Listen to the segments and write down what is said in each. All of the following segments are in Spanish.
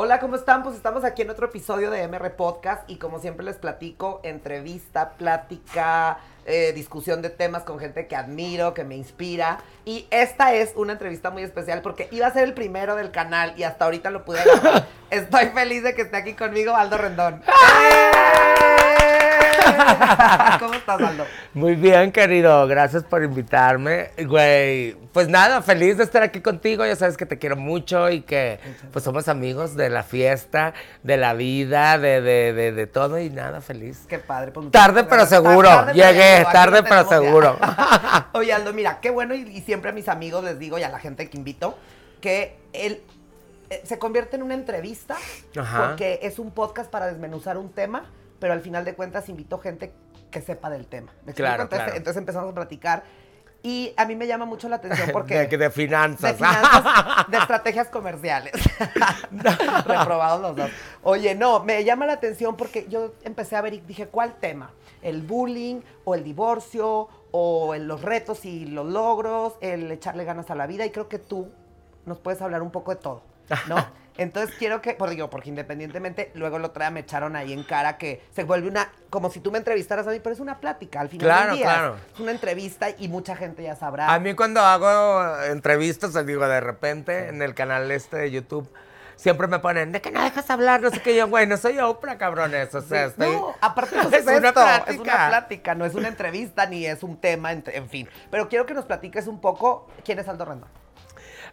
Hola, ¿cómo están? Pues estamos aquí en otro episodio de MR Podcast y como siempre les platico, entrevista, plática, eh, discusión de temas con gente que admiro, que me inspira. Y esta es una entrevista muy especial porque iba a ser el primero del canal y hasta ahorita lo pude grabar. Estoy feliz de que esté aquí conmigo Aldo Rendón. ¿Cómo estás, Aldo? Muy bien, querido. Gracias por invitarme. Güey, pues nada, feliz de estar aquí contigo. Ya sabes que te quiero mucho y que pues somos amigos de la fiesta, de la vida, de, de, de, de todo y nada, feliz. Qué padre. pues, Tarde pero seguro. Tarde, Llegué, seguro. Tarde pero tenemos ya. seguro. Oye, Aldo, mira, qué bueno y, y siempre a mis amigos les digo y a la gente que invito que el, eh, se convierte en una entrevista Ajá. porque es un podcast para desmenuzar un tema, pero al final de cuentas invito gente que sepa del tema. ¿Me? Claro, entonces, claro. entonces empezamos a platicar y a mí me llama mucho la atención porque... de, de finanzas. De finanzas, de estrategias comerciales. Reprobados los dos. Oye, no, me llama la atención porque yo empecé a ver y dije, ¿cuál tema? ¿El bullying o el divorcio o el- los retos y los logros, el echarle ganas a la vida? Y creo que tú nos puedes hablar un poco de todo, ¿no? Entonces quiero que, por digo, porque independientemente, luego otro día me echaron ahí en cara que se vuelve una, como si tú me entrevistaras a mí, pero es una plática al final Claro, del día. claro. Es una entrevista y mucha gente ya sabrá. A mí cuando hago entrevistas, les digo, de repente en el canal este de YouTube, siempre me ponen, de que no dejas hablar, no sé qué, yo, güey, no soy Oprah, cabrones, o sea, estoy... No, aparte no Es es, una plática. es una plática, no es una entrevista ni es un tema, en, en fin. Pero quiero que nos platiques un poco quién es Aldo Rendón.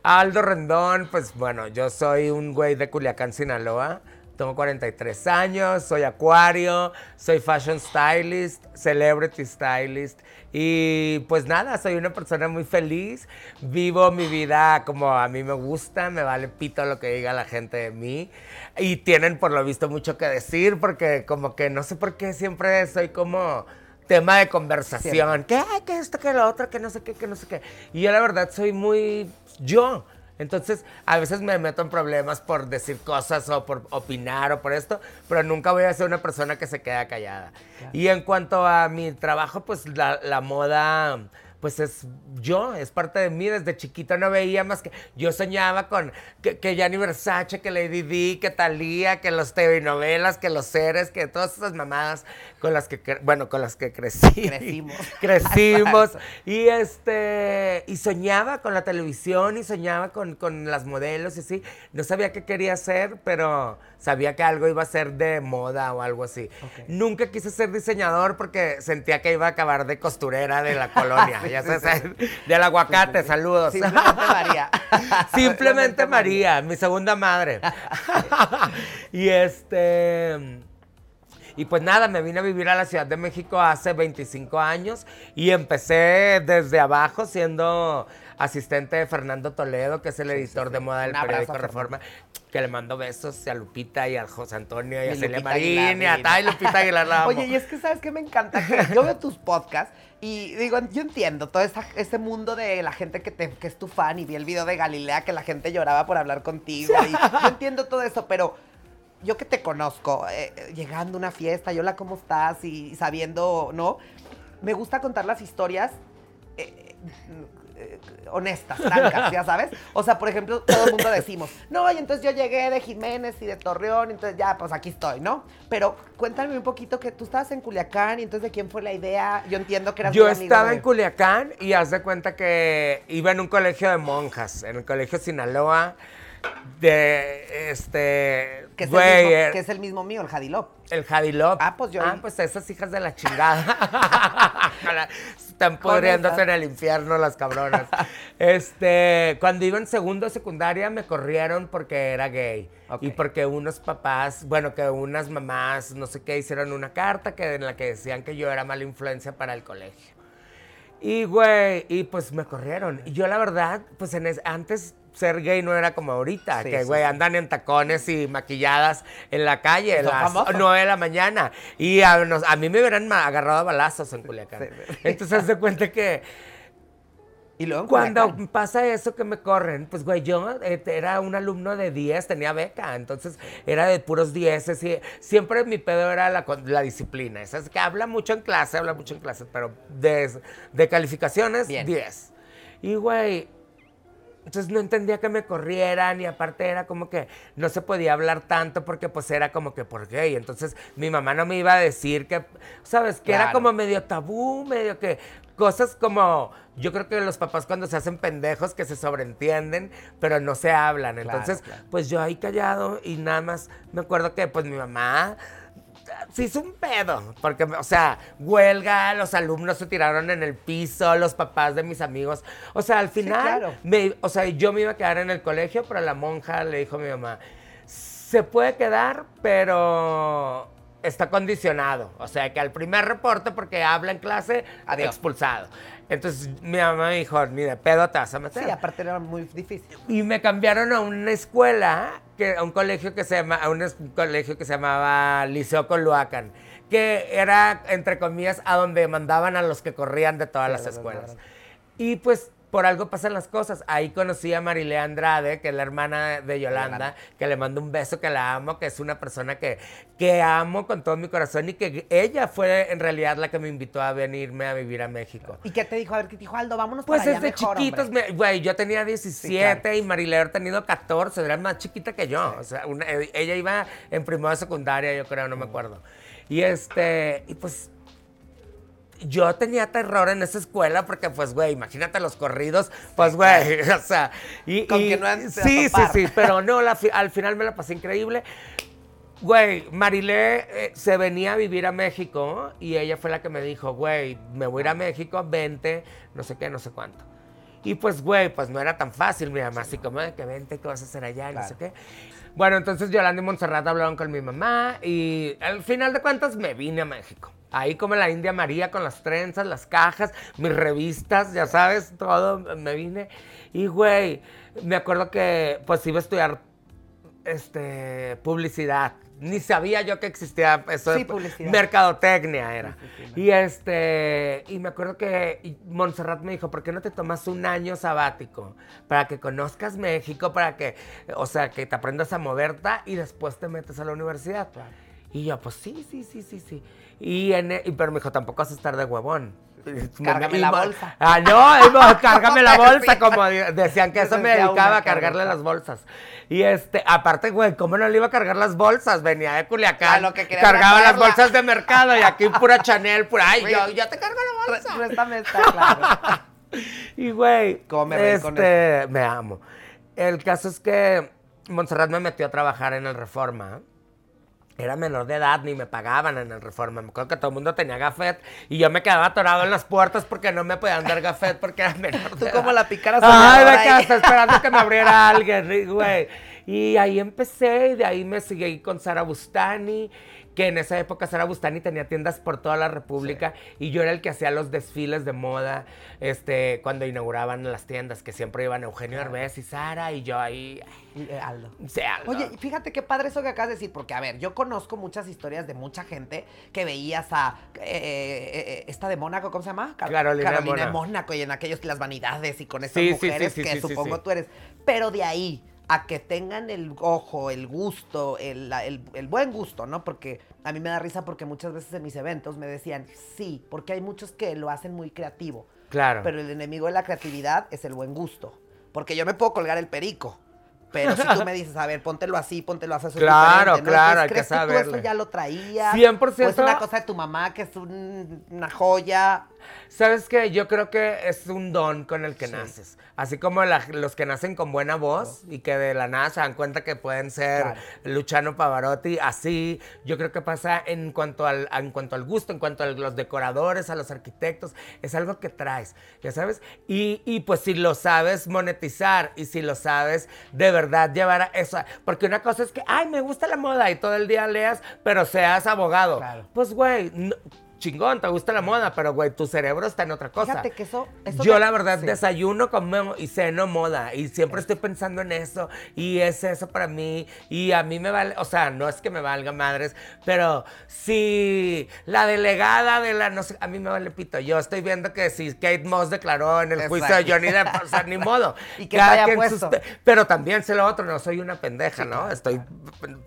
Aldo Rendón, pues bueno, yo soy un güey de Culiacán, Sinaloa. Tengo 43 años, soy acuario, soy fashion stylist, celebrity stylist. Y pues nada, soy una persona muy feliz, vivo mi vida como a mí me gusta, me vale pito lo que diga la gente de mí. Y tienen por lo visto mucho que decir porque como que no sé por qué siempre soy como tema de conversación, que ay, que esto, que lo otro, que no sé qué, que no sé qué. Y yo la verdad soy muy yo. Entonces, a veces me meto en problemas por decir cosas o por opinar o por esto, pero nunca voy a ser una persona que se queda callada. Y en cuanto a mi trabajo, pues la, la moda, pues es yo, es parte de mí. Desde chiquito no veía más que. Yo soñaba con que, que Gianni Versace, que Lady Di, que Thalía, que los TV novelas, que los seres, que todas esas mamadas con las que, bueno, con las que crecí. Crecimos. Crecimos. y este. Y soñaba con la televisión y soñaba con, con las modelos y así. No sabía qué quería hacer, pero sabía que algo iba a ser de moda o algo así. Nunca quise ser diseñador porque sentía que iba a acabar de costurera de la colonia. Sí, ya sí, sabes, sí. del aguacate, saludos. Simplemente María. Simplemente María, mi segunda madre. y este. Y pues nada, me vine a vivir a la Ciudad de México hace 25 años y empecé desde abajo siendo asistente de Fernando Toledo, que es el editor de moda del Un abrazo periódico Reforma, que le mando besos a Lupita y a José Antonio y a Celia Lupita Marín y a. Tai Lupita Aguilar. la amo. Oye, y es que sabes que me encanta que yo veo tus podcasts y digo, yo entiendo todo esa- ese mundo de la gente que, te, que es tu fan y vi el video de Galilea que la gente lloraba por hablar contigo y yo entiendo todo eso, pero yo que te conozco, eh, llegando a una fiesta, y hola, ¿cómo estás? Y sabiendo, ¿no? Me gusta contar las historias eh, eh, honestas, francas, ya sabes. O sea, por ejemplo, todo el mundo decimos, no, y entonces yo llegué de Jiménez y de Torreón, entonces ya, pues aquí estoy, ¿no? Pero cuéntame un poquito que tú estabas en Culiacán y entonces de quién fue la idea. Yo entiendo que eras Yo estaba de- en Culiacán y haz de cuenta que iba en un colegio de monjas, en el colegio Sinaloa, de este. que es, güey, el mismo, eh, que es el mismo mío, el Jadilop. el Jadilop. Ah, pues yo Ah, pues esas hijas de la chingada. Están pudriéndose en el infierno las cabronas. Este, cuando iba en segundo secundaria me corrieron porque era gay. Y porque unos papás, bueno, que unas mamás, no sé qué, hicieron una carta que, en la que decían que yo era mala influencia para el colegio. Y, güey, y pues me corrieron. Y yo, la verdad, pues en es- antes ser gay no era como ahorita, Sí, que, güey, sí. andan en tacones y maquilladas en la calle a las. 9 de la mañana. Y a, nos- a mí me hubieran agarrado a balazos en Culiacán. Sí. Entonces, de cuenta que Y luego Cuando Culiacán. pasa eso que me corren, pues güey, yo eh, era un alumno de 10, tenía beca, entonces era de puros 10. Y siempre mi pedo era la, disciplina. Esa es que habla mucho en clase, habla mucho en clase, pero de, de calificaciones, Bien. 10. Y güey, entonces no entendía que me corrieran y aparte era como que no se podía hablar tanto porque pues era como que por gay. Entonces mi mamá no me iba a decir que, ¿sabes? Que era como medio tabú, medio que cosas como, yo creo que los papás cuando se hacen pendejos que se sobreentienden, pero no se hablan. Claro, Entonces, claro. pues yo ahí callado y nada más me acuerdo que pues mi mamá se hizo un pedo, porque, o sea, huelga, los alumnos se tiraron en el piso, los papás de mis amigos. O sea, al final, claro. me- o sea, yo me iba a quedar en el colegio, pero la monja le dijo a mi mamá, se puede quedar, pero está condicionado. O sea, que al primer reporte, porque habla en clase, Adiós. expulsado. Entonces mi mamá me dijo, ni de pedo te vas a meter. Sí, aparte era muy difícil. Y me cambiaron a una escuela, que, a un colegio que se llama, a un colegio que se llamaba Liceo Coluacan, que era, entre comillas, a donde mandaban a los que corrían de todas Sí, las escuelas. Y pues por algo pasan las cosas. Ahí conocí a Marilé Andrade, que es la hermana de Yolanda, Yolanda. que le mando un beso, que la amo, que es una persona que, que amo con todo mi corazón y que ella fue en realidad la que me invitó a venirme a vivir a México. ¿Y qué te dijo? A ver, ¿qué te dijo Aldo? Vámonos Pues para allá desde mejor, chiquitos, güey, yo tenía 17 claro. y Marilé había tenido 14, era más chiquita que yo. O sea, una- ella iba en primero de secundaria, yo creo, no me acuerdo. Y este, y pues yo tenía terror en esa escuela porque, pues, güey, imagínate los corridos, pues, güey, o sea, y, Con y- que no sí, sí, sí, pero no, la al final me la pasé increíble. Güey, Marilé eh, se venía a vivir a México y ella fue la que me dijo, güey, me voy a ir a México, vente, no sé qué, no sé cuánto. Y pues, güey, pues no era tan fácil, mi mamá, así como de que vente, ¿qué vas a hacer allá? No sé qué. Bueno, entonces Yolanda y Montserrat hablaron con mi mamá y al final de cuentas me vine a México. Ahí como la India María con las trenzas, las cajas, mis revistas, ya sabes, todo, me vine. Y, güey, me acuerdo que pues iba a estudiar este, publicidad. Ni sabía yo que existía eso. de Sí, publicidad. Mercadotecnia era. Sí, sí, sí, y este, y me acuerdo que Montserrat me dijo, ¿por qué no te tomas un año sabático? Para que conozcas México, para que, o sea, que te aprendas a moverte y después te metes a la universidad. Y yo, pues sí, sí, sí, sí, sí. Y, en, e- pero me dijo, tampoco vas a estar de huevón. Cárgame la bolsa. Ah, no, cárgame la bolsa, como decían que eso me dedicaba a cargarle las bolsas. Y este, aparte, güey, ¿cómo no le iba a cargar las bolsas? Venía de Culiacán, lo que cargaba las bolsas de mercado y aquí pura Chanel, pura, ay, yo, yo te cargo la bolsa. Réstame esta, claro. Y güey, ¿Cómo me reí con este, me amo. El caso es que Montserrat me metió a trabajar en el Reforma. Era menor de edad, ni me pagaban en el Reforma. Me acuerdo que todo el mundo tenía gafet y yo me quedaba atorado en las puertas porque no me podían dar gafet porque era menor de Tú edad. como la picara Ay, me hasta esperando que me abriera alguien, güey. Y ahí empecé y de ahí me seguí con Sara Bustani, que en esa época Sara Bustani tenía tiendas por toda la República y yo era el que hacía los desfiles de moda este, cuando inauguraban las tiendas, que siempre iban Eugenio Herbés y Sara y yo ahí, Y, Aldo. sea, Oye, fíjate qué padre eso que acabas de decir, porque a ver, yo conozco muchas historias de mucha gente que veías a eh, eh, eh, esta de Mónaco, ¿cómo se llama? Car- Carolina de de Mónaco. Y en aquellos las vanidades y con esas Sí, sí, sí, mujeres sí, que sí, sí, supongo sí. tú eres. Pero de ahí a que tengan el ojo, el gusto, el, el- el buen gusto, ¿no? Porque a mí me da risa porque muchas veces en mis eventos me decían, sí, porque hay muchos que lo hacen muy creativo. claro. Pero el enemigo de la creatividad es el buen gusto. Porque yo me puedo colgar el perico. Pero si tú me dices, a ver, póntelo así, póntelo así, eso es Claro, ¿no? claro, hay que ¿crees que tú saberle. eso ya lo traías? 100%. ¿O es una cosa de tu mamá que es un- una joya? ¿Sabes qué? Yo creo que es un don con el que Sí. naces. Así como la- los que nacen con buena voz y que de la nada se dan cuenta que pueden ser Claro. Luciano Pavarotti, así. Yo creo que pasa en cuanto al, en cuanto al gusto, en cuanto a los decoradores, a los arquitectos. Es algo que traes, ya sabes. Y, y pues si lo sabes monetizar y si lo sabes de verdad llevar a eso. Porque una cosa es que, ay, me gusta la moda y todo el día leas, pero seas abogado. Claro. Pues, güey, no- chingón, te gusta la moda, pero güey, tu cerebro está en otra cosa. Fíjate que eso... eso Yo la verdad sí. desayuno, como y ceno moda y siempre estoy pensando en eso y es eso para mí y a mí me vale, o sea, no es que me valga madres, pero si la delegada de la, no sé, a mí me vale pito, yo estoy viendo que si Kate Moss declaró en el juicio de. Johnny Depp, o sea, ni modo. Y que Cada quien puesto. sus- pero también sé lo otro, no soy una pendeja, ¿no? Estoy,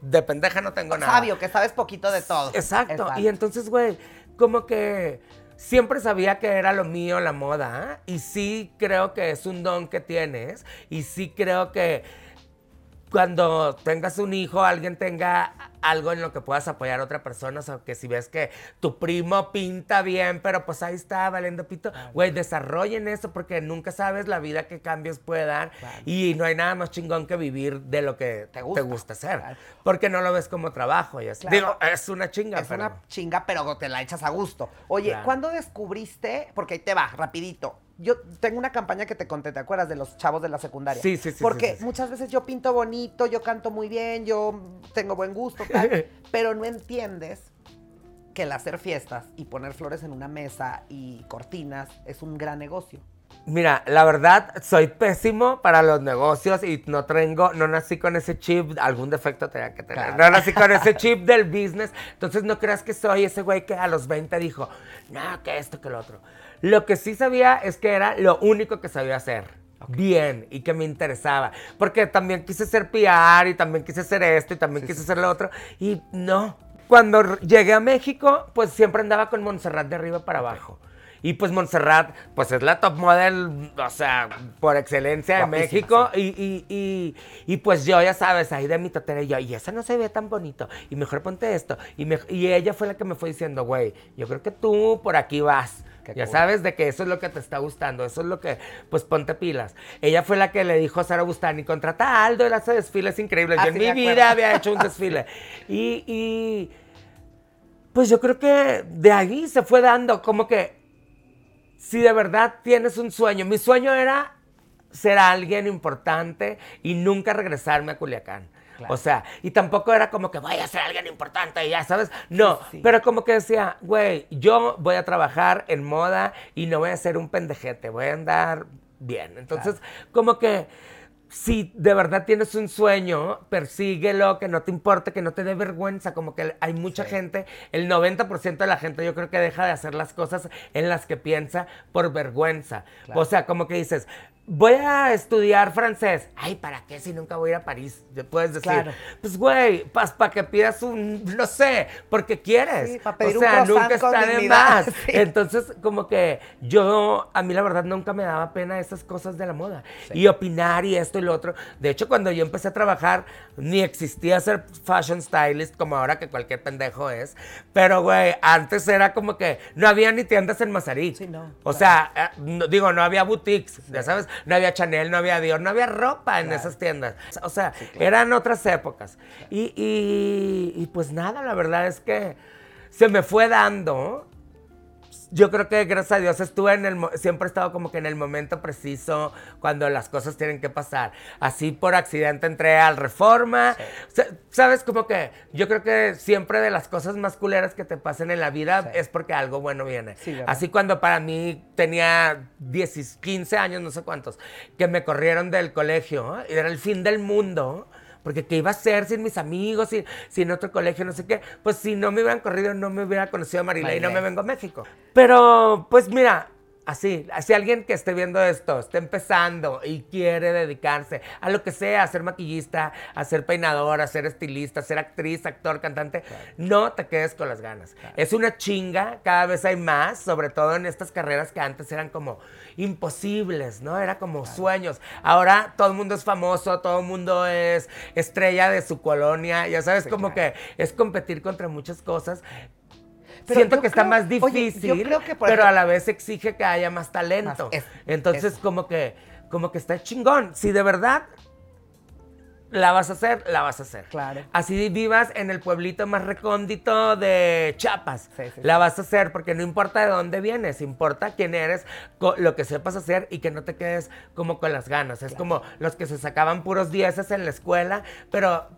de pendeja no tengo nada. Sabio, que sabes poquito de todo. Exacto. Y entonces, güey, como que siempre sabía que era lo mío la moda. ¿ah? Y sí creo que es un don que tienes. Y sí creo que cuando tengas un hijo, alguien tenga algo en lo que puedas apoyar a otra persona. O sea, que si ves que tu primo pinta bien, pero pues ahí está valiendo pito, güey, desarrollen eso porque nunca sabes la vida que cambios puede dar. Y no hay nada más chingón que vivir de lo que Te te gusta. hacer. Porque no lo ves como trabajo. Claro. Digo, es una chinga, Es pero... una chinga, pero te la echas a gusto. Oye. ¿cuándo descubriste? Porque ahí te va, rapidito. Yo tengo una campaña que te conté, ¿te acuerdas? De los chavos de la secundaria. Sí, sí, sí, Porque sí, sí, sí. muchas veces yo pinto bonito, yo canto muy bien, yo tengo buen gusto, tal, pero no entiendes que el hacer fiestas y poner flores en una mesa y cortinas es un gran negocio. Mira, la verdad, soy pésimo para los negocios y no tengo, no nací con ese chip, algún defecto tenía que tener. Claro. No nací con ese chip del business. Entonces no creas que soy ese güey que a los 20 dijo, no, que esto, que lo otro. Lo que sí sabía es que era lo único que sabía hacer. Bien, y que me interesaba. Porque también quise ser PR y también quise hacer esto y también quise hacer lo otro. Y no. Cuando llegué a México, pues siempre andaba con Montserrat de arriba para abajo. Y pues Montserrat, pues es la top model, o sea, por excelencia de México. Y, y, y, y pues yo, ya sabes, ahí de mi totera, y yo, y esa no se ve tan bonito. Y mejor ponte esto. Y, me- y ella fue la que me fue diciendo, güey, yo creo que tú por aquí vas. Qué ya cool. sabes de que eso es lo que te está gustando, eso es lo que, pues ponte pilas. Ella fue la que le dijo a Sara Bustani, contrata a Aldo, él hace desfiles increíbles. Ah, yo en mi vida había hecho un desfile. Y, y pues yo creo que de ahí se fue dando, como que si de verdad tienes un sueño, mi sueño era ser alguien importante y nunca regresarme a Culiacán. Claro. O sea, y tampoco era como que voy a ser alguien importante y ya sabes. No, Sí. pero como que decía, güey, yo voy a trabajar en moda y no voy a ser un pendejete, voy a andar bien. Entonces, como que si de verdad tienes un sueño, persíguelo, que no te importe, que no te dé vergüenza. Como que hay mucha Sí. gente, el 90% de la gente yo creo que deja de hacer las cosas en las que piensa por vergüenza. Claro. O sea, como que dices, voy a estudiar francés. Ay, ¿para qué si nunca voy a ir a París? Te puedes decir, Claro. pues güey, para que pidas un, no sé, porque quieres. Sí, pedir o sea, nunca está de más. Sí. Entonces, como que yo, a mí la verdad nunca me daba pena esas cosas de la moda. Y opinar y esto y lo otro. De hecho, cuando yo empecé a trabajar, ni existía ser fashion stylist como ahora que cualquier pendejo es. Pero, güey, antes era como que no había ni tiendas en Mazarik. Sí, no, O claro. sea, eh, no- digo, no había boutiques, ya sabes, no había Chanel, no había Dior, no había ropa en Claro. esas tiendas. O sea, eran otras épocas. Y, y- y pues nada, la verdad es que se me fue dando. Yo creo que gracias a Dios estuve en el, siempre he estado como que en el momento preciso cuando las cosas tienen que pasar. Así por accidente entré al Reforma. Sea, Sabes como que yo creo que siempre de las cosas más culeras que te pasen en la vida Sí. es porque algo bueno viene. Sí. Así cuando para mí tenía 10, 15 años, no sé cuántos, que me corrieron del colegio, ¿eh? y era el fin del mundo, porque ¿qué iba a hacer sin mis amigos, sin, sin otro colegio, no sé qué? Pues si no me hubieran corrido, no me hubiera conocido a Marilé y no me vengo a México. Pero, pues mira, así, si alguien que esté viendo esto, está empezando y quiere dedicarse a lo que sea, a ser maquillista, a ser peinador, a ser estilista, a ser actriz, actor, cantante, no te quedes con las ganas. Es una chinga, cada vez hay más, sobre todo en estas carreras que antes eran como imposibles, ¿no? Era como sueños. Ahora todo el mundo es famoso, todo el mundo es estrella de su colonia, ya sabes, Sí, como que es competir contra muchas cosas. Pero Siento que está más oye, difícil, creo que, por pero ejemplo- a la vez exige que haya más talento. Más, es- Entonces, eso. como que, como que está chingón. Si de verdad la vas a hacer, la vas a hacer. Claro. Así vivas en el pueblito más recóndito de Chiapas. Sí, sí, sí. La vas a hacer porque no importa de dónde vienes, importa quién eres, lo que sepas hacer y que no te quedes como con las ganas. Es como los que se sacaban puros dieces en la escuela, pero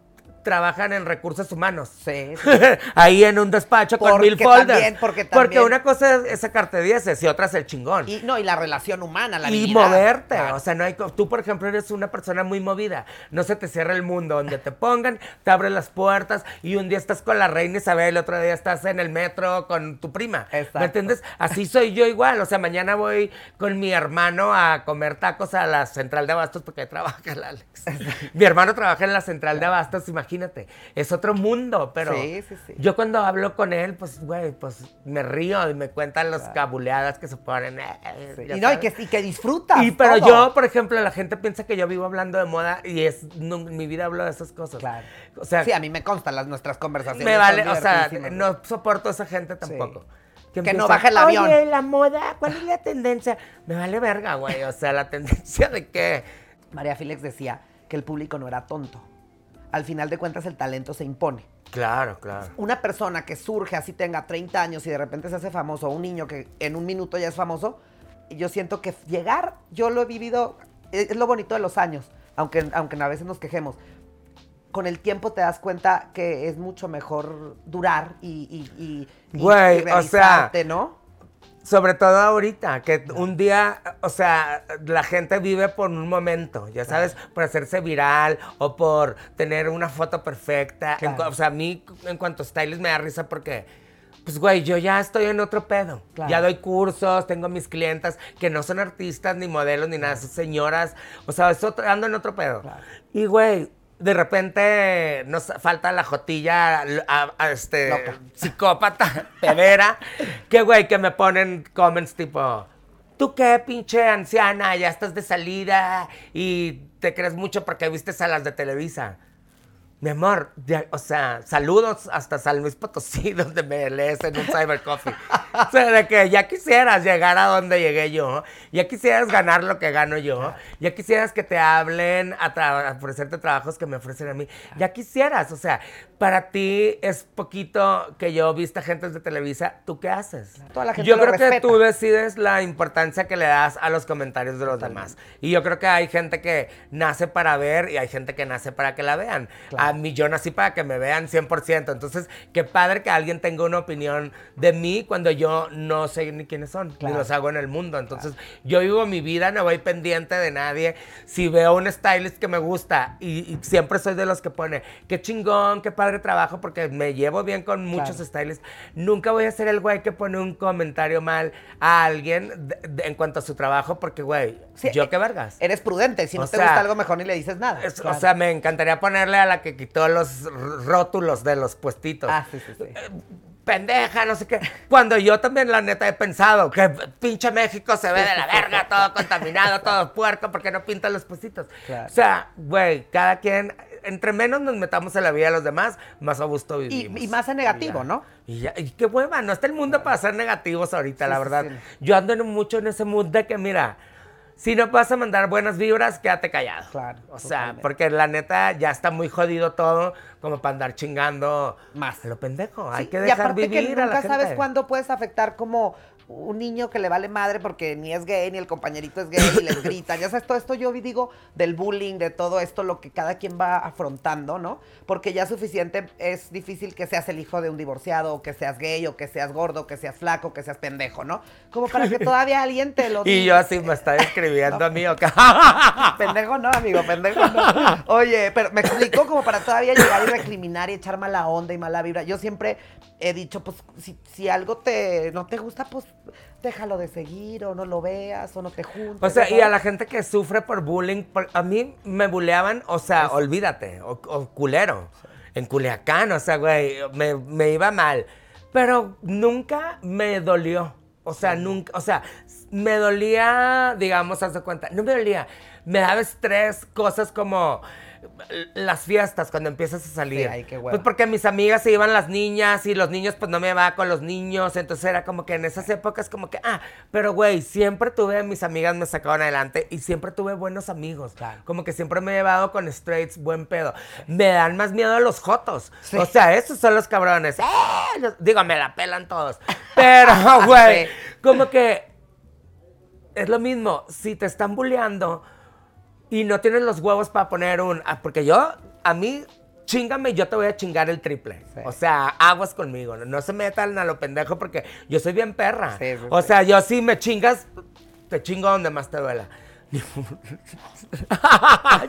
trabajan en recursos humanos. Sí, Ahí en un despacho con mil folders. también- porque también- una cosa es, sacarte dieces y otra es el chingón. Y, no, y la relación humana, la y habilidad. moverte. Claro. O sea, no hay. Tú, por ejemplo, eres una persona muy movida. No se te cierra el mundo. Donde te pongan, te abren las puertas y un día estás con la reina Isabel, otro día estás en el metro con tu prima. Exacto. ¿Me entiendes? Así soy yo igual. O sea, mañana voy con mi hermano a comer tacos a la central de abastos porque ahí trabaja el Alex. mi hermano trabaja en la central de abastos, imagínate. Es otro mundo, pero Sí, sí, sí. yo cuando hablo con él, pues, güey, pues me río y me cuentan las cabuleadas que se ponen. eh, Y no, y que, y que disfrutas. Y pero todo. yo, por ejemplo, la gente piensa que yo vivo hablando de moda y es no, en mi vida hablo de esas cosas. Claro. O sea, Sí, a mí me constan las nuestras conversaciones. me vale, o sea, no soporto a esa gente tampoco. Que empieza, no baje el avión". Oye, la moda, ¿cuál es la tendencia? Me vale verga, güey. O sea, la tendencia de qué. María Félix decía que el público no era tonto. Al final de cuentas, el talento se impone. Claro, claro. Una persona que surge así, tenga 30 años y de repente se hace famoso, un niño que en un minuto ya es famoso, yo siento que llegar, yo lo he vivido, es es lo bonito de los años, aunque, aunque a veces nos quejemos. Con el tiempo te das cuenta que es mucho mejor durar y, y, y, y- Güey, y o sea, realizarte, ¿no? Sobre todo ahorita, que un día, o sea, la gente vive por un momento, ya sabes, por hacerse viral o por tener una foto perfecta. En Claro. o sea, a mí en cuanto a stylist me da risa porque, pues, güey, yo ya estoy en otro pedo. Claro. Ya doy cursos, tengo mis clientas que no son artistas, ni modelos, ni nada, son señoras. O sea, es otro- ando en otro pedo. Y, güey, de repente nos falta la jotilla a, a este Loca. psicópata, pedera, que güey, que me ponen comments tipo, ¿tú qué pinche anciana? Ya estás de salida y te crees mucho porque viste a las de Televisa. Mi amor, ya- o sea, saludos hasta San Luis Potosí, donde me lees en un Cyber Coffee. O sea, de que ya quisieras llegar a donde llegué yo, ya quisieras ganar lo que gano yo, ya quisieras que te hablen a, tra- a ofrecerte trabajos que me ofrecen a mí, ya quisieras, o sea, para ti es poquito que yo vista gente de Televisa, ¿tú qué haces? Toda la gente yo lo creo que respeta. tú decides la importancia que le das a los comentarios de los demás. Y yo creo que hay gente que nace para ver y hay gente que nace para que la vean. A mí yo nací para que me vean 100%. Entonces, qué padre que alguien tenga una opinión de mí cuando yo no sé ni quiénes son, Claro. ni los hago en el mundo. Entonces, yo vivo mi vida, no voy pendiente de nadie. Si veo un stylist que me gusta y, y siempre soy de los que pone, qué chingón, qué padre trabajo, porque me llevo bien con muchos Claro. stylists, nunca voy a ser el güey que pone un comentario mal a alguien de- de- en cuanto a su trabajo, porque, güey, Sí, yo eh, qué vergas. Eres prudente. Si no O te sea, gusta algo, mejor ni le dices nada. Es- Claro. O sea, me encantaría ponerle a la que quitó los rótulos de los puestitos. Ah, sí, sí, sí. Pendeja, no sé qué. Cuando yo también, la neta, he pensado que pinche México se ve de la verga, todo contaminado, todo puerco, porque no pintan los puestitos. Claro. O sea, güey, cada quien, entre menos nos metamos en la vida de los demás, más a gusto vivimos. y más en negativo, Ya. ¿no? Y, ya- y qué hueva, no está el mundo para ser negativos ahorita, Sí, la sí, verdad. sí. Yo ando en mucho en ese mood de que, mira, si no vas a mandar buenas vibras, quédate callado. Claro, O sea, totalmente. porque la neta ya está muy jodido todo como para andar chingando Más. a lo pendejo. Hay que y dejar aparte vivir que a nunca la gente. sabes cuándo puedes afectar como un niño que le vale madre porque ni es gay, ni el compañerito es gay, y les gritan. Ya sabes, todo esto yo digo del bullying, de todo esto, lo que cada quien va afrontando, ¿no? Porque ya suficiente es difícil que seas el hijo de un divorciado, o que seas gay, o que seas gordo, que seas flaco, o que seas pendejo, ¿no? Como para que todavía alguien te lo Y diga. yo así me está escribiendo a mí, ¿o qué? Pendejo no, amigo, pendejo no. Oye, pero me explico como para todavía llegar y recriminar y echar mala onda y mala vibra. Yo siempre he dicho, pues, si, si algo te no te gusta, pues déjalo de seguir o no lo veas o no te juntes. O sea, y a la gente que sufre por bullying, por- a mí me buleaban, o sea, olvídate, o, o culero, en Culiacán, o sea, güey, me, me iba mal, pero nunca me dolió, o sea, nunca, o sea, me dolía, digamos, haz de cuenta, no me dolía, me daba estrés, cosas como las fiestas cuando empiezas a salir. Sí, ay, qué. Pues porque mis amigas se iban las niñas y los niños pues no me va con los niños, entonces era como que en esas épocas como que, ah, pero güey, siempre tuve, mis amigas me sacaban adelante y siempre tuve buenos amigos. Claro. Como que siempre me he llevado con straights, buen pedo. Me dan más miedo a los jotos. Sí. O sea, esos son los cabrones. ¡Eh! Los- Digo, me la pelan todos. Pero, güey, Sí. como que es lo mismo, si te están bulleando y no tienes los huevos para poner un... ah, porque yo, a mí, chingame yo te voy a chingar el triple. Sí. O sea, aguas conmigo. No, No se metan a lo pendejo porque yo soy bien perra. Sí, sí, o sea, yo sí me chingas, te chingo donde más te duela.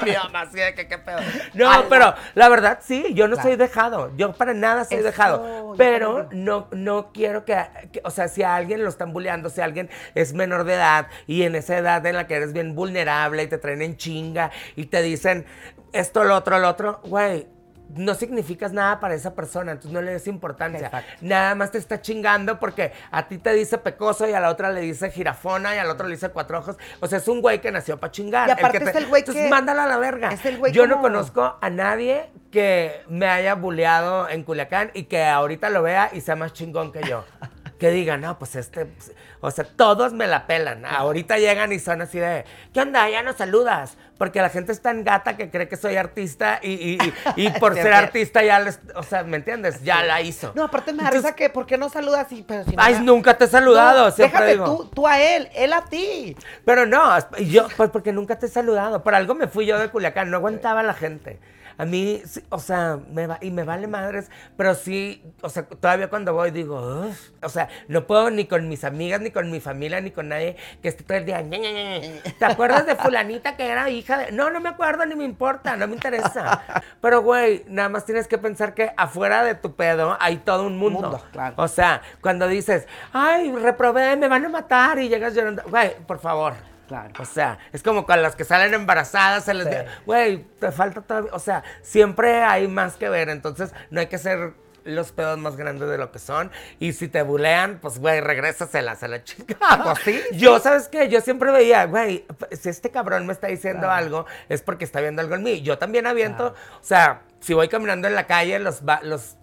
Mi mamá, sí, que qué pedo. No, pero la verdad sí, yo no Claro. soy dejado. Yo para nada soy Eso, dejado. Pero no, no quiero que, que- o sea, si a alguien lo están bulleando, si alguien es menor de edad y en esa edad en la que eres bien vulnerable y te traen en chinga y te dicen esto, lo otro, lo otro, güey. No significas nada para esa persona, entonces no le des importancia. Exacto. Nada más te está chingando porque a ti te dice pecoso y a la otra le dice jirafona y al otro le dice cuatro ojos. O sea, es un güey que nació para chingar. Y aparte que es el güey Entonces que- mándalo a la verga. es el güey Yo no conozco a nadie que me haya bulleado en Culiacán y que ahorita lo vea y sea más chingón que yo. Que digan, no, pues este, pues, o sea, todos me la pelan. Ahorita llegan y son así de, ¿qué onda? Ya no saludas. Porque la gente es tan gata que cree que soy artista y, y- y- y por ser artista ya les, o sea, ¿me entiendes? Ya la hizo. No, aparte me da risa que, ¿por qué no saludas así? Pero si no Ay, nunca te he saludado, No, siempre déjate digo. tú, tú a él, él a ti. Pero no, yo, pues porque nunca te he saludado. Por algo me fui yo de Culiacán, no aguantaba a la gente. A mí, sí, o sea, me va, y me vale madres, pero sí, o sea, todavía cuando voy digo, "Ugh". o sea, no puedo ni con mis amigas, ni con mi familia, ni con nadie que esté todo el día. "Ñe, Ñe, Ñe". ¿Te acuerdas de fulanita que era hija de.? No, no me acuerdo, ni me importa, no me interesa. Pero, güey, nada más tienes que pensar que afuera de tu pedo hay todo un mundo. Mundo, claro. O sea, cuando dices, ay, reprobé, me van a matar y llegas llorando, güey, por favor. Claro. O sea, es como con las que salen embarazadas, se les Sí. güey, te falta todavía. O sea, siempre hay más que ver. Entonces, no hay que ser los pedos más grandes de lo que son. Y si te bulean, pues, güey, regrésaselas a la chica. Pues sí, Yo, ¿sabes qué? Yo siempre veía, güey, si este cabrón me está diciendo Claro. algo, es porque está viendo algo en mí. Yo también aviento, o sea, si voy caminando en la calle, los, los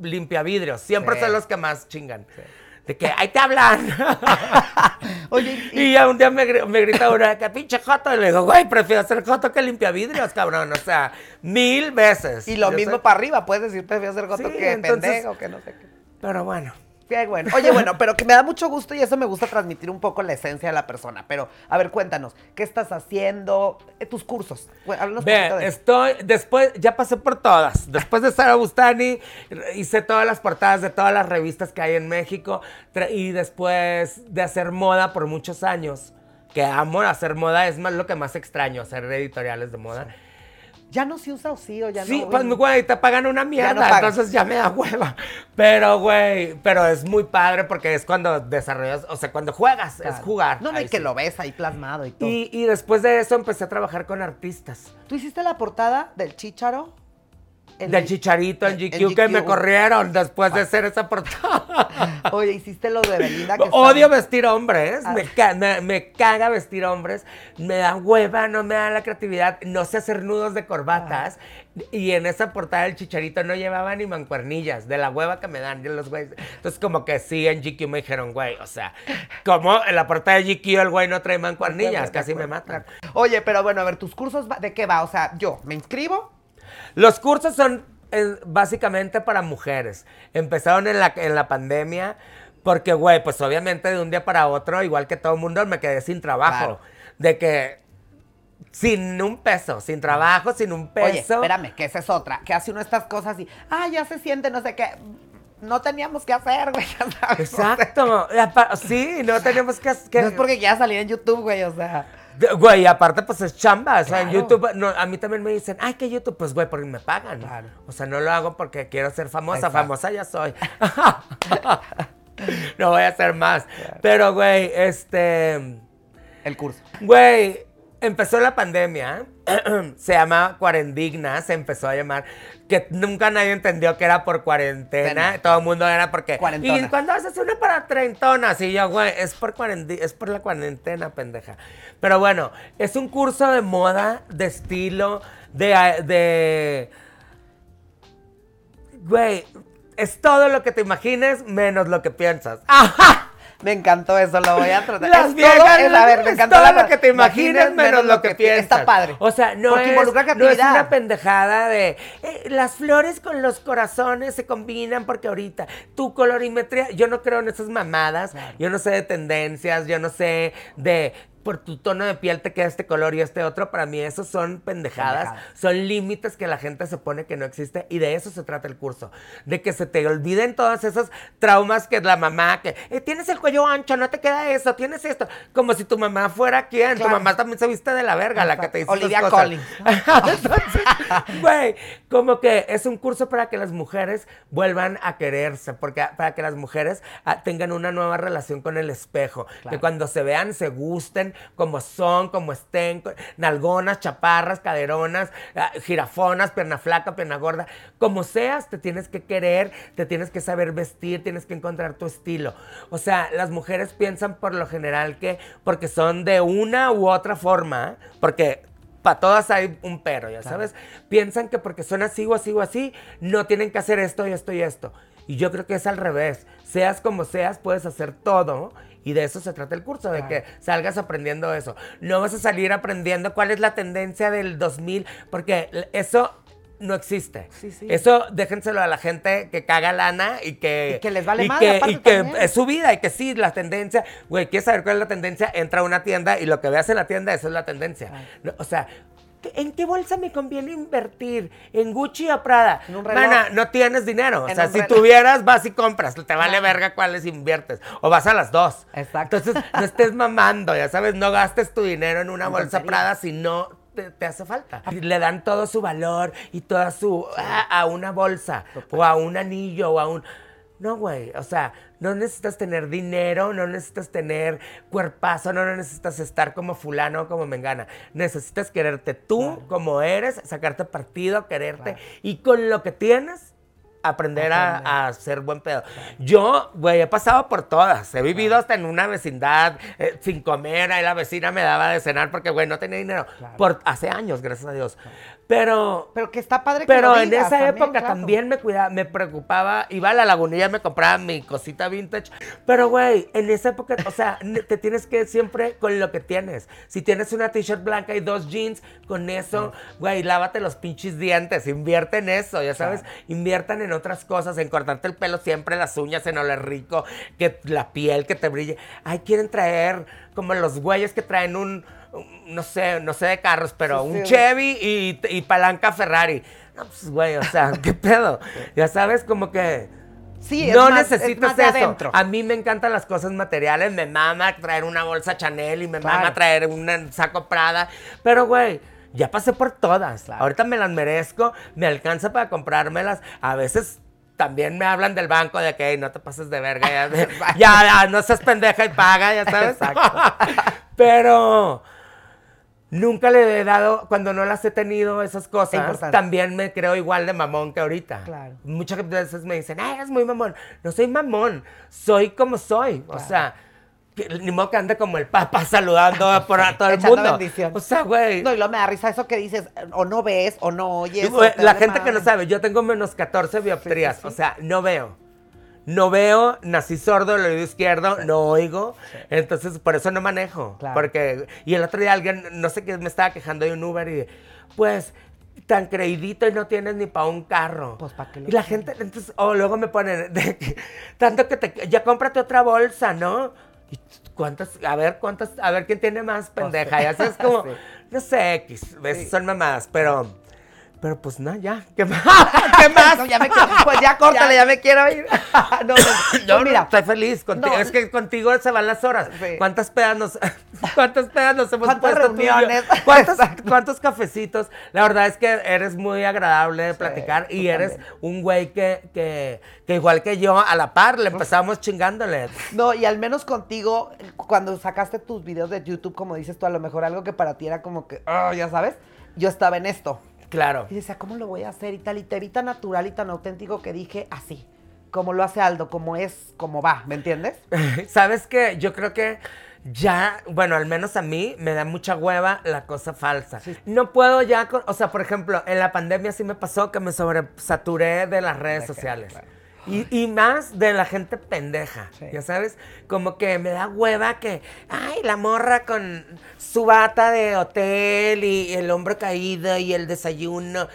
limpiavidrios siempre Sí. son los que más chingan. De que, ahí te hablan. Oye, y- Y ya un día me, me grita una, que pinche joto. Y le digo, güey, prefiero ser joto que limpia vidrios, cabrón. O sea, mil veces. y lo Yo mismo para arriba, puedes decir, prefiero ser goto Sí, que entonces- pendejo, que no sé qué. Pero bueno. Qué bueno. Oye, bueno, pero que me da mucho gusto y eso me gusta transmitir un poco la esencia de la persona. Pero, a ver, cuéntanos, ¿qué estás haciendo? Eh, tus cursos. Háblanos Ve, de estoy, después, ya pasé por todas. Después de Sara Bustani, hice todas las portadas de todas las revistas que hay en México. Y después de hacer moda por muchos años, que amo hacer moda, es más lo que más extraño, hacer editoriales de moda. Ya no se usa o sí o ya Sí, no. pues, güey, te pagan una mierda, no entonces ya me da hueva. Pero, güey, pero es muy padre porque es cuando desarrollas, o sea, cuando juegas, es jugar. No, no, que sí. lo ves ahí plasmado y todo. Y, y después de eso empecé a trabajar con artistas. ¿Tú hiciste la portada del Chícharo? Del el- chicharito en GQ, que me corrieron después de hacer esa portada. Oye, hiciste lo de Belinda. que Odio vestir hombres, Ah. me, ca- me- me caga vestir hombres, me da hueva, no me da la creatividad, no sé hacer nudos de corbatas. Y en esa portada del chicharito no llevaba ni mancuernillas, de la hueva que me dan los güeyes. Entonces, como que sí, en GQ me dijeron, güey, o sea, como en la portada de GQ el güey no trae mancuernillas, casi me matan. Oye, pero bueno, a ver, ¿tus cursos de qué va? O sea, yo me inscribo. Los cursos son eh, básicamente para mujeres. Empezaron en la, en la pandemia porque, güey, pues obviamente de un día para otro, igual que todo el mundo, me quedé sin trabajo. Claro. De que sin un peso, sin trabajo, sin un peso. Oye, espérame, que esa es otra. Que hace uno estas cosas y, ah, ya se siente, no sé qué. No teníamos que hacer, güey, ya sabes. Exacto. Sí, no tenemos que... que- No es porque quieras salir en YouTube, güey, o sea. Güey, aparte, pues es chamba. O sea, en. YouTube, no, a mí también me dicen, ay, que YouTube, pues, güey, porque me pagan. Claro. O sea, no lo hago porque quiero ser famosa. Exacto. Famosa ya soy. no voy a hacer más. Pero, güey, este. El curso. Güey, empezó la pandemia. se llama Cuarendigna, se empezó a llamar. Que nunca nadie entendió que era por cuarentena. Pena. Todo el mundo era porque. Cuarentona. ¿Y cuándo haces una para treintonas? Y yo, güey, es por, es por la cuarentena, pendeja. Pero bueno, es un curso de moda, de estilo, de. de Güey, es todo lo que te imagines menos lo que piensas. ¡Ajá! Me encantó eso, lo voy a tratar. Las Es viejas, todo- es- a ver, me encantó todo la lo que te imagines menos lo que pi- piensas. Está padre. O sea, no Porque es, no es una pendejada de eh, las flores con los corazones se combinan porque ahorita tu colorimetría, yo no creo en esas mamadas, yo no sé de tendencias, yo no sé de por tu tono de piel te queda este color y este otro, para mí eso son pendejadas, Pendejadas. son límites que la gente se pone que no existe y de eso se trata el curso, de que se te olviden todos esos traumas que la mamá, que "Eh, tienes el cuello ancho, no te queda eso, tienes esto, como si tu mamá fuera quien, tu mamá también se viste de la verga, la que te dice Olivia cosas. Collins. Entonces, güey, como que es un curso para que las mujeres vuelvan a quererse, porque para que las mujeres ah, tengan una nueva relación con el espejo, que cuando se vean se gusten como son, como estén, nalgonas, chaparras, caderonas, ah, jirafonas, pierna flaca, pierna gorda, como seas, te tienes que querer, te tienes que saber vestir, tienes que encontrar tu estilo. O sea, las mujeres piensan por lo general que porque son de una u otra forma, porque para todas hay un pero, ya sabes. Piensan que porque son así o así o así, no tienen que hacer esto y esto y esto. Y yo creo que es al revés. Seas como seas, puedes hacer todo. Y de eso se trata el curso, de que salgas aprendiendo eso. No vas a salir aprendiendo cuál es la tendencia del 2000, porque eso no existe. Sí, sí. Eso déjenselo a la gente que caga lana y que... Y que les vale y madre, que- y que es su vida y que sí, la tendencia, güey, ¿quieres saber cuál es la tendencia? Entra a una tienda y lo que veas en la tienda, eso es la tendencia. No, o sea, ¿qué- ¿en qué bolsa me conviene invertir? ¿En Gucci o Prada? En un reloj. Mana, no tienes dinero. O sea, si reloj. tuvieras, vas y compras. Te vale verga cuáles inviertes. O vas a las dos. Exacto. Entonces, no estés mamando, ya sabes, no gastes tu dinero en una bolsa. Prada si no te, te hace falta. Y Le dan todo su valor y toda su... a, a una bolsa o a un anillo o a un... No, güey, o sea, no necesitas tener dinero, no necesitas tener cuerpazo, no necesitas estar como fulano o como mengana. Necesitas quererte tú como eres, sacarte partido, quererte Claro. y con lo que tienes aprender a, ser buen pedo. Yo, güey, he pasado por todas. He vivido hasta en una vecindad eh, sin comer. Ahí la vecina me daba de cenar porque, güey, no tenía dinero. Claro. Por hace años, gracias a Dios. Pero, Pero que está padre que pero lo en digas esa también, época claro. también me cuidaba, me preocupaba. Iba a la lagunilla me compraba mi cosita vintage. Pero, güey, en esa época, o sea, te tienes que siempre con lo que tienes. Si tienes una t-shirt blanca y dos jeans, con eso, güey, lávate los pinches dientes. Invierte en eso, ya sabes. Claro. Inviertan en otras cosas, en cortarte el pelo siempre, las uñas, en oler rico, que la piel que te brille. Ay, quieren traer como los güeyes que traen un- no sé, no sé de carros, pero Sí, un sí. Chevy y, y palanca Ferrari. No, pues, güey, o sea, ¿qué pedo? Ya sabes, como que... Sí, es no más- es necesitas más eso. adentro. A mí me encantan las cosas materiales. Me mama traer una bolsa Chanel y me Claro. mama traer un saco Prada. Pero, güey, ya pasé por todas. Claro. Ahorita me las merezco. Me alcanza para comprármelas. A veces también me hablan del banco de que "Ey, no te pases de verga. Ya, ya, ya, no seas pendeja y paga, ya sabes. Pero nunca le he dado, cuando no las he tenido esas cosas, también me creo igual de mamón que ahorita. Claro. Muchas veces me dicen, ay, eres muy mamón. No soy mamón, soy como soy. O Claro. sea, que- ni modo que ande como el papa saludando por a todo el mundo. bendición. O sea, güey. No, y luego me da risa eso que dices, o no ves, o no oyes. Güey, o la gente que no sabe, yo tengo menos 14 dioptrías. sí. O sea, no veo. No veo, nací sordo del oído izquierdo, no oigo. Entonces, por eso no manejo. Claro. Porque, y el otro día alguien, no sé qué, me estaba quejando de un Uber y, pues, tan creidito y no tienes ni para un carro. Pues, ¿pa' qué lo Y la gente, entonces, o luego me ponen, de tanto que te, ya cómprate otra bolsa, ¿no? Y cuántas, a ver, cuántas, a ver quién tiene más pendeja. Ya sabes, como, Sí. no sé, X, son mamadas, pero, pero pues no, ya, ¿qué más? ¿Qué más? No, ya me quiero, pues ya córtale, ya, me quiero ir. no, no, Yo pues mira, estoy feliz contigo. no. es que contigo se van las horas. Sí. ¿Cuántas pedas nos, cuántas pedas nos hemos ¿Cuántas puesto tú y yo? reuniones? ¿Cuántos, cafecitos? La verdad es que eres muy agradable de Sí, platicar y eres también. un güey que, que, que igual que yo, a la par, le empezamos chingándole. No, y al menos contigo, cuando sacaste tus videos de YouTube, como dices tú, a lo mejor algo que para ti era como que, ah, ya sabes, yo estaba en esto. Claro. Y decía, ¿cómo lo voy a hacer? Y tal, y te vi tan natural y tan auténtico que dije, así, como lo hace Aldo, como es, como va, ¿me entiendes? ¿Sabes qué? Yo creo que ya, bueno, al menos a mí me da mucha hueva la cosa falsa. No puedo ya, con- o sea, por ejemplo, en la pandemia sí me pasó que me sobresaturé de las redes De sociales. claro. Y, y más de la gente pendeja, Sí. ya sabes, como que me da hueva que, ay, la morra con su bata de hotel y el hombro caído y el desayuno.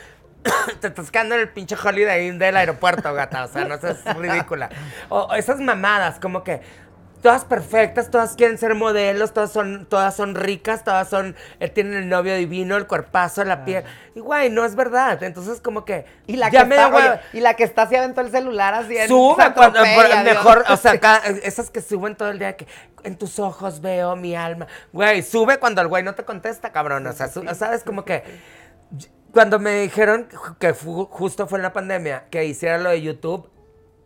Te estás quedando en el pinche Holiday Inn del aeropuerto, gata. O sea, no seas ridícula. O, o esas mamadas, como que todas perfectas, todas quieren ser modelos, todas son, todas son ricas, todas son, eh, tienen el novio divino, el cuerpazo, la piel. Y güey, no es verdad. Entonces como que Y la, ya que me está, oye, y la que está así aventó el celular así en Sube cuando, por- mejor, o sea, esas que suben todo el día que en tus ojos veo mi alma. Güey, sube cuando el güey no te contesta, cabrón. O sea, su- sabes como que cuando me dijeron que fu- justo fue en la pandemia que hiciera lo de YouTube,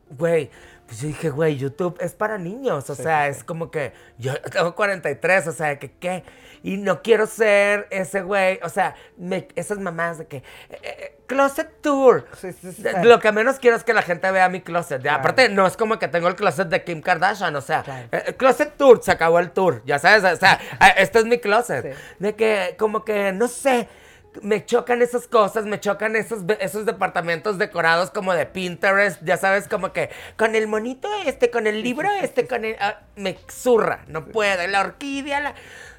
güey, pues yo dije, güey, YouTube es para niños, o sea, es como que yo tengo 43, o sea, que qué, y no quiero ser ese güey, o sea, me- esas mamás de que, eh, eh, closet tour, Lo que menos quiero es que la gente vea mi closet. Claro. Aparte, no es como que tengo el closet de Kim Kardashian, o sea, Claro. eh, closet tour, se acabó el tour, ya sabes, o sea, este es mi closet. De que, como que, no sé, me chocan esas cosas, me chocan esos, esos departamentos decorados como de Pinterest, ya sabes, como que con el monito este, con el libro este, con el... ah, me zurra, no puedo, la orquídea, la...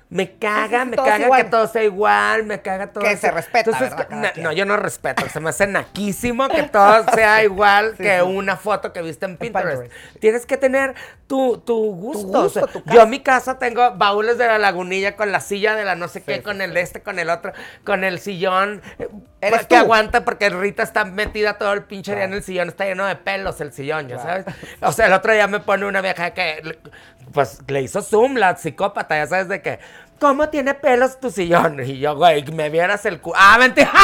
Me caga, me caga igual. que todo sea igual, me caga todo Que se respeta, no, no, yo no respeto, se me hace naquísimo que todo sea igual Sí, que sí. una foto que viste en Pinterest. Pinterest. Tienes que tener tu, tu gusto. o gusto, sea, tu yo en mi casa tengo baúles de la lagunilla con la silla de la no sé qué, sí, con el de este, con el otro, con el sillón. eh, Eres pues, que tú. aguanta porque Rita está metida todo el pinche día en el sillón, está lleno de pelos el sillón, ya Claro. sabes. O sea, el otro día me pone una vieja que, pues, le hizo zoom, la psicópata, ya sabes de que, ¿cómo tiene pelos tu sillón? Y yo, güey, me vieras el cu... ¡Ah, mentira!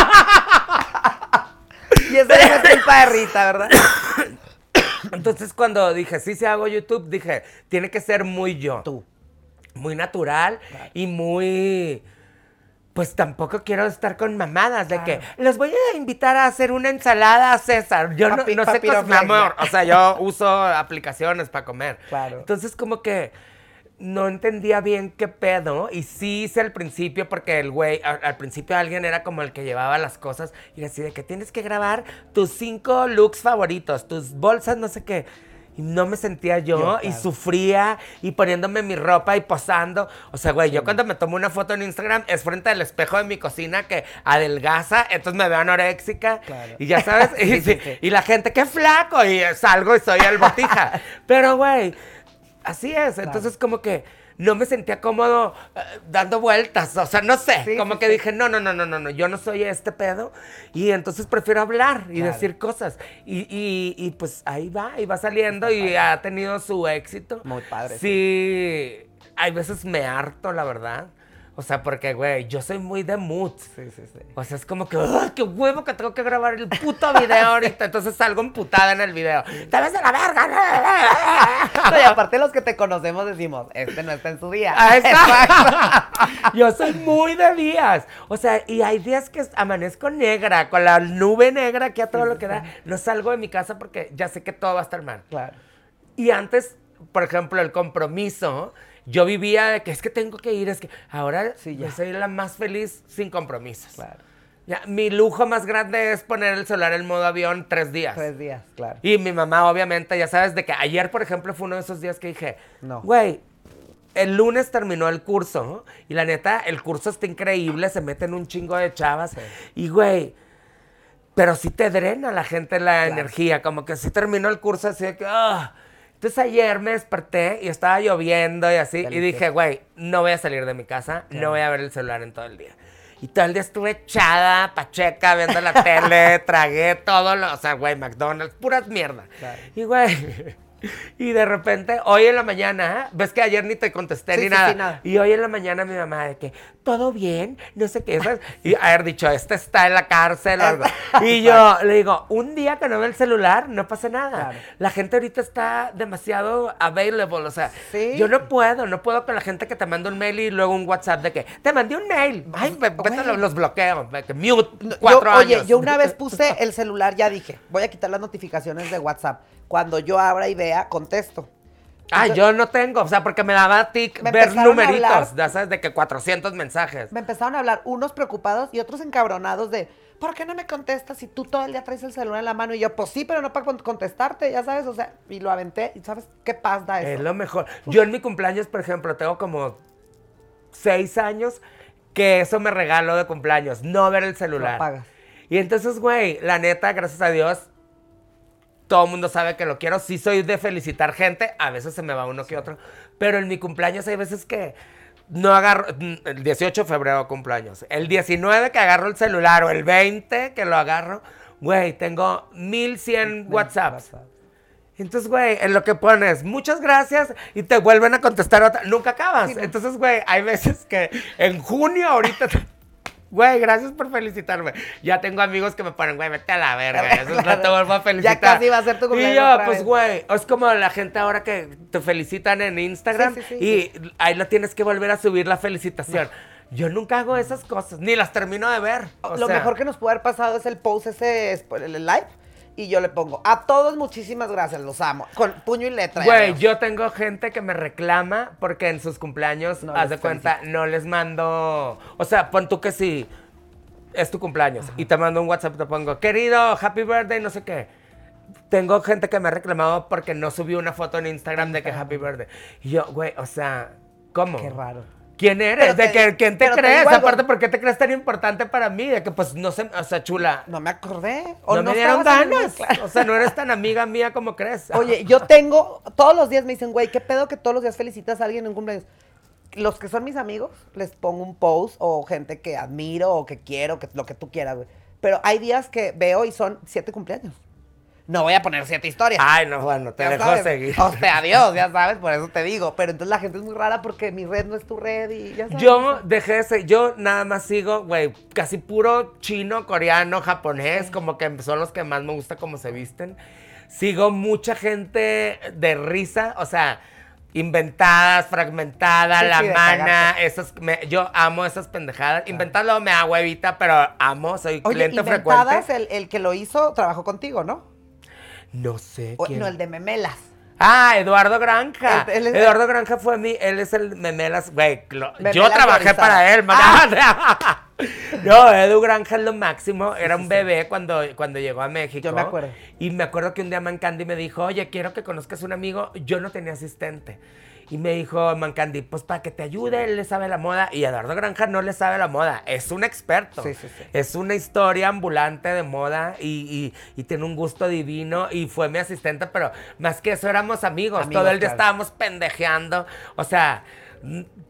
Y no es culpa de Rita, ¿verdad? Entonces, cuando dije, sí, si hago YouTube, dije, tiene que ser muy yo. Tú. Muy natural y muy... Pues tampoco quiero estar con mamadas de que los voy a invitar a hacer una ensalada a César. Yo no, Papi- no sé cos- mi papiroflexia. amor. O sea, yo uso aplicaciones para comer. Claro. Entonces, como que no entendía bien qué pedo. Y sí hice al principio, porque el güey, al, al principio alguien era como el que llevaba las cosas. Y así de que tienes que grabar tus cinco looks favoritos, tus bolsas, no sé qué. Y no me sentía yo, Yo, y sufría y poniéndome mi ropa y posando. O sea, güey, yo cuando me tomo una foto en Instagram es frente al espejo de mi cocina que adelgaza, entonces me veo anoréxica. Claro. Y ya sabes, y, Sí, sí, sí, sí. y la gente, qué flaco, y salgo y soy el botija. Pero, güey, así es. Entonces, como que no me sentía cómodo eh, dando vueltas. O sea, no sé. Sí, como sí, que sí. dije, no, no, no, no, no, no, yo no soy este pedo. Y entonces prefiero hablar y Claro. decir cosas. Y, y- y, pues ahí va, y va saliendo y ha tenido su éxito. Muy padre, Sí, hay veces me harto, la verdad. O sea, porque, güey, yo soy muy de mood. Sí, sí, sí. O sea, es como que, ¡ay, qué huevo que tengo que grabar el puto video ahorita! Entonces salgo emputada en el video. ¡Te ves de la verga! No, y aparte los que te conocemos decimos, este no está en su día. Ah, exacto. Yo soy muy de días. O sea, y hay días que amanezco negra, con la nube negra que a todo lo que da. No salgo de mi casa porque ya sé que todo va a estar mal. Claro. Y antes, por ejemplo, el compromiso, yo vivía de que es que tengo que ir, es que ahora Sí, yo ya. soy la más feliz sin compromisos. Claro. Ya, mi lujo más grande es poner el celular en modo avión tres días. Tres días, claro. Y mi mamá, obviamente, ya sabes, de que ayer, por ejemplo, fue uno de esos días que dije, No. güey, el lunes terminó el curso, ¿no? y la neta, el curso está increíble, se meten un chingo de chavas, y güey, pero sí te drena la gente la energía, como que sí terminó el curso así de que, ah. Entonces ayer me desperté y estaba lloviendo y así, y dije, güey, no voy a salir de mi casa, no voy a ver el celular en todo el día. Y todo el día estuve echada, pacheca, viendo la tele, tragué todo, lo, o sea, güey, McDonald's, puras mierda. Claro. Y güey, y de repente, hoy en la mañana, ves que ayer ni te contesté Sí, ni sí, nada. sí, nada. Y hoy en la mañana mi mamá de que, ¿todo bien? No sé qué, ¿sabes? Y haber dicho, este está en la cárcel o algo. Y yo le digo, un día que no ve el celular, no pasa nada. Claro. La gente ahorita está demasiado available, o sea, yo no puedo, no puedo con la gente que te manda un mail y luego un WhatsApp de que, te mandé un mail. Ay, me, los, los bloqueo, que mute, Yo- cuatro oye, años. yo una vez puse el celular, ya dije, voy a quitar las notificaciones de WhatsApp. Cuando yo abra y vea, contesto. Ah, Entonces, yo no tengo, o sea, porque me daba tic Me ver numeritos, hablar. ya sabes, de que 400 mensajes. Me empezaron a hablar unos preocupados y otros encabronados de, ¿por qué no me contestas si tú todo el día traes el celular en la mano? Y yo, pues sí, pero no para con- contestarte, ya sabes, o sea, y lo aventé y ¿sabes qué paz da eso? Es lo mejor. Yo en mi cumpleaños, por ejemplo, tengo como seis años que eso me regalo de cumpleaños, no ver el celular. Lo apagas. Y entonces, güey, la neta, gracias a Dios, todo el mundo sabe que lo quiero. Sí soy de felicitar gente, a veces se me va uno que otro. Pero en mi cumpleaños hay veces que no agarro, el 18 de febrero cumpleaños. El 19 que agarro el celular o el 20 que lo agarro, güey, tengo 1100 WhatsApps. Entonces, güey, en lo que pones, muchas gracias, y te vuelven a contestar otra, nunca acabas. Entonces, güey, hay veces que en junio ahorita... Güey, gracias por felicitarme. Ya tengo amigos que me ponen, güey, vete a la verga. Eso no te vuelvo a felicitar. Ya casi va a ser tu cumpleaños. Y yo, otra pues, vez. güey, es como la gente ahora que te felicitan en Instagram Sí, sí, sí. y ahí lo tienes que volver a subir la felicitación. Yo nunca hago esas cosas, ni las termino de ver. O Lo sea, mejor que nos puede haber pasado es el post ese, el live, y yo le pongo, a todos muchísimas gracias, los amo. Con puño y letra. Güey, yo tengo gente que me reclama porque en sus cumpleaños, No haz de cuenta, no les mando. O sea, pon tú que sí, es tu cumpleaños y te mando un WhatsApp, te pongo, querido, happy birthday, no sé qué. Tengo gente que me ha reclamado porque no subí una foto en Instagram de que happy birthday. Y yo, güey, o sea, ¿cómo? Qué raro. ¿Quién eres? Pero ¿De te- que, quién te crees? Aparte, ¿por qué te crees tan importante para mí? De que, pues, no sé, o sea, chula. No me acordé. No, me dieron ganas. claro. O sea, no eres tan amiga mía como crees. Oye, yo tengo, todos los días me dicen, güey, ¿qué pedo que todos los días felicitas a alguien en un cumpleaños? Los que son mis amigos, les pongo un post o gente que admiro o que quiero, que, lo que tú quieras, güey. Pero hay días que veo y son siete cumpleaños. No voy a poner siete historias. Ay, no, bueno, te sabes. seguir. O sea, adiós, ya sabes, por eso te digo. Pero entonces la gente es muy rara porque mi red no es tu red y ya sabes. Yo dejé de ser- yo nada más sigo, güey, casi puro chino, coreano, japonés, como que son los que más me gusta cómo se visten. Sigo mucha gente de risa, o sea, inventadas, fragmentadas, Sí, la sí, mana, esas, me- yo amo esas pendejadas. Luego me da huevita, pero amo, soy Oye, cliente Inventadas, frecuente. el, el que lo hizo, trabajó contigo, ¿no? No sé O- quién. no, el de Memelas. Ah, Eduardo Granja. Él- él es- Eduardo Granja fue mi, él es el memelas, güey. lo- Memelas yo trabajé para él, man. Ah. No, Edu Granja es lo máximo. Era un bebé cuando, cuando llegó a México. Yo me acuerdo. Y me acuerdo que un día Mancandi me dijo, oye, quiero que conozcas un amigo. Yo no tenía asistente. Y me dijo Mancandi, pues para que te ayude, él le sabe la moda. Y Eduardo Granja no le sabe la moda. Es un experto. Sí, sí, sí. Es una historia ambulante de moda y, y- y tiene un gusto divino. Y fue mi asistente, pero más que eso éramos amigos. Amigos, Todo el día claro. estábamos pendejeando. O sea,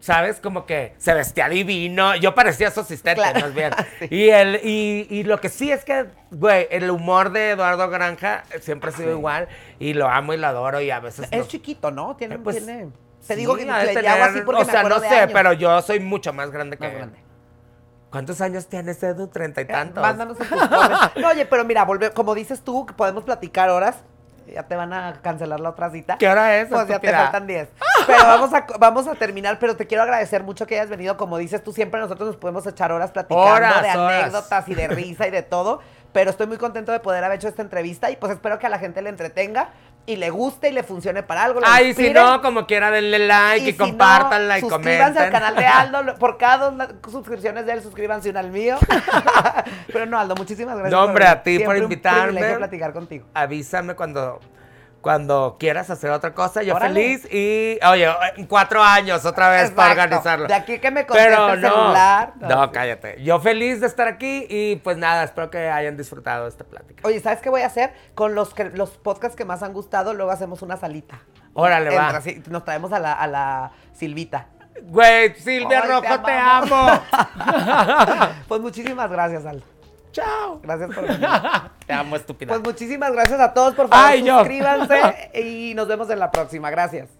¿sabes? Como que se vestía divino. Yo parecía su asistente, Claro. más bien. Sí. Y, el, y, y lo que sí es que, güey, el humor de Eduardo Granja siempre ha sido igual. Y lo amo y lo adoro. Y a veces. Es chiquito, ¿no? Tiene, Eh, pues, tiene- Te digo que le tener- llamo así porque O sea, no de sé, años. pero yo soy mucho más grande que Más él. grande. ¿Cuántos años tienes, Edu? Treinta y tantos. Mándanos stories. No, oye, pero mira, volve- como dices tú, que podemos platicar horas. Ya te van a cancelar la otra cita. ¿Qué hora es? Pues ya te estúpida? faltan 10. Pero vamos a, vamos a terminar, pero te quiero agradecer mucho que hayas venido. Como dices tú, siempre nosotros nos podemos echar horas platicando Horas, de horas. anécdotas y de risa y de todo. Pero estoy muy contento de poder haber hecho esta entrevista y pues espero que a la gente le entretenga y le guste y le funcione para algo. Ay, si no, como quiera, denle like y, si compártanla no, y suscríbanse comenten. al canal de Aldo. Por cada dos suscripciones de él, suscríbanse una al mío. Pero no, Aldo, muchísimas gracias. No, hombre, venir. a ti por invitarme. Un platicar contigo. Avísame cuando, cuando quieras hacer otra cosa. Yo Órale. feliz y, oye, en cuatro años otra vez para organizarlo. De aquí que me conteste Pero el no, celular. No, cállate. Yo feliz de estar aquí y pues nada, espero que hayan disfrutado esta plática. Oye, ¿sabes qué voy a hacer? Con los, que, los podcasts que más han gustado, luego hacemos una salita. Órale, va. Sí, nos traemos a la, a la Silvita. Güey, Silvia Rojo, te, amamos. amo. Pues muchísimas gracias, Aldo. Chao. Gracias por venir. Te amo, estúpida. Pues muchísimas gracias a todos. Por favor, Ay, yo. suscríbanse y nos vemos en la próxima. Gracias.